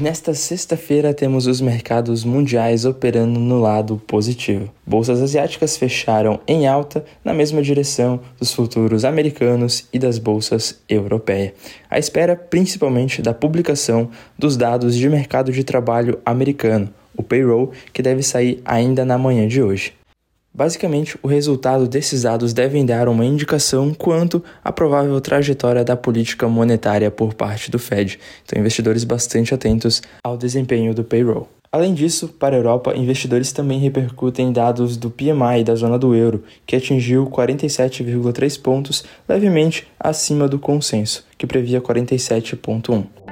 Nesta sexta-feira temos os mercados mundiais operando no lado positivo. Bolsas asiáticas fecharam em alta na mesma direção dos futuros americanos e das bolsas europeias, à espera principalmente da publicação dos dados de mercado de trabalho americano, o payroll, que deve sair ainda na manhã de hoje. Basicamente, o resultado desses dados devem dar uma indicação quanto à provável trajetória da política monetária por parte do Fed. Então, investidores bastante atentos ao desempenho do payroll. Além disso, para a Europa, investidores também repercutem dados do PMI da zona do euro, que atingiu 47,3 pontos, levemente acima do consenso, que previa 47,1.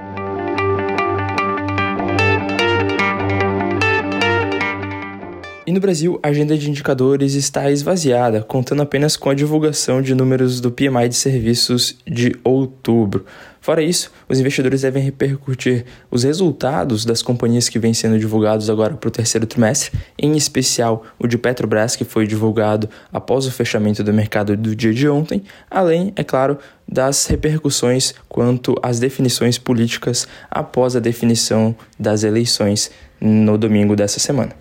No Brasil, a agenda de indicadores está esvaziada, contando apenas com a divulgação de números do PMI de serviços de outubro. Fora isso, os investidores devem repercutir os resultados das companhias que vêm sendo divulgados agora para o terceiro trimestre, em especial o de Petrobras, que foi divulgado após o fechamento do mercado do dia de ontem, além, é claro, das repercussões quanto às definições políticas após a definição das eleições no domingo dessa semana.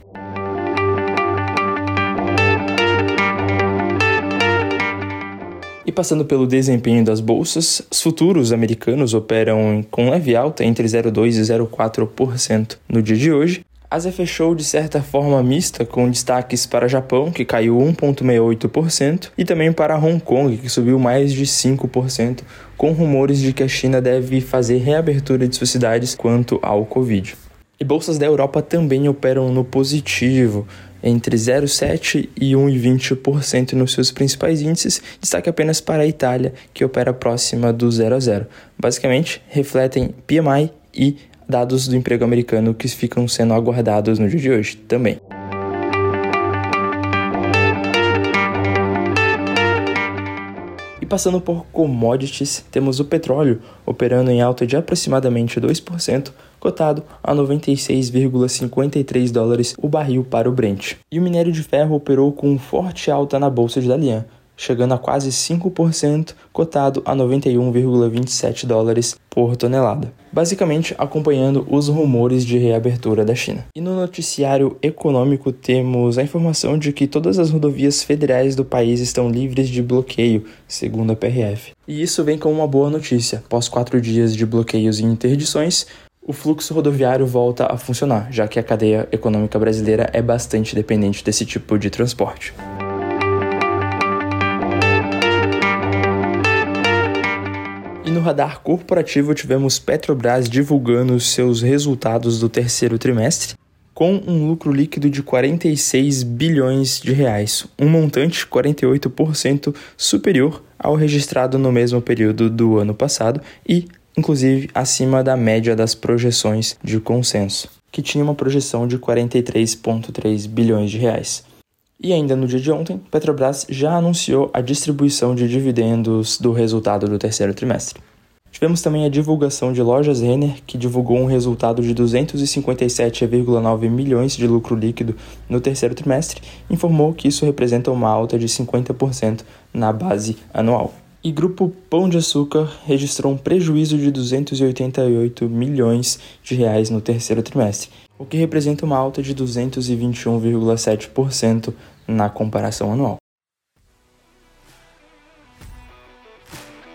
Passando pelo desempenho das bolsas, os futuros americanos operam com leve alta entre 0,2% e 0,4% no dia de hoje. A Ásia fechou de certa forma mista, com destaques para Japão, que caiu 1,68%, e também para Hong Kong, que subiu mais de 5%, com rumores de que a China deve fazer reabertura de suas cidades quanto ao Covid. E bolsas da Europa também operam no positivo, entre 0,7% e 1,20% nos seus principais índices, destaque apenas para a Itália, que opera próxima do 0 a 0. Basicamente, refletem PMI e dados do emprego americano que ficam sendo aguardados no dia de hoje também. Passando por commodities, temos o petróleo operando em alta de aproximadamente 2%, cotado a 96,53 dólares o barril para o Brent. E o minério de ferro operou com forte alta na bolsa de Dalian, chegando a quase 5%, cotado a 91,27 dólares por tonelada, basicamente acompanhando os rumores de reabertura da China. E no noticiário econômico temos a informação de que todas as rodovias federais do país estão livres de bloqueio, segundo a PRF. E isso vem como uma boa notícia. Após quatro dias de bloqueios e interdições, o fluxo rodoviário volta a funcionar, já que a cadeia econômica brasileira é bastante dependente desse tipo de transporte. Radar corporativo tivemos Petrobras divulgando seus resultados do terceiro trimestre, com um lucro líquido de 46 bilhões de reais, um montante 48% superior ao registrado no mesmo período do ano passado e inclusive acima da média das projeções de consenso, que tinha uma projeção de 43,3 bilhões de reais. E ainda no dia de ontem, Petrobras já anunciou a distribuição de dividendos do resultado do terceiro trimestre. Tivemos também a divulgação de Lojas Renner, que divulgou um resultado de 257,9 milhões de lucro líquido no terceiro trimestre, informou que isso representa uma alta de 50% na base anual. E Grupo Pão de Açúcar registrou um prejuízo de 288 milhões de reais no terceiro trimestre, o que representa uma alta de 221,7% na comparação anual.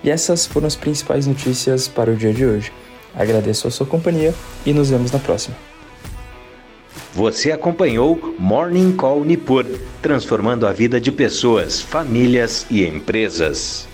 E essas foram as principais notícias para o dia de hoje. Agradeço a sua companhia e nos vemos na próxima. Você acompanhou Morning Call Nipur, transformando a vida de pessoas, famílias e empresas.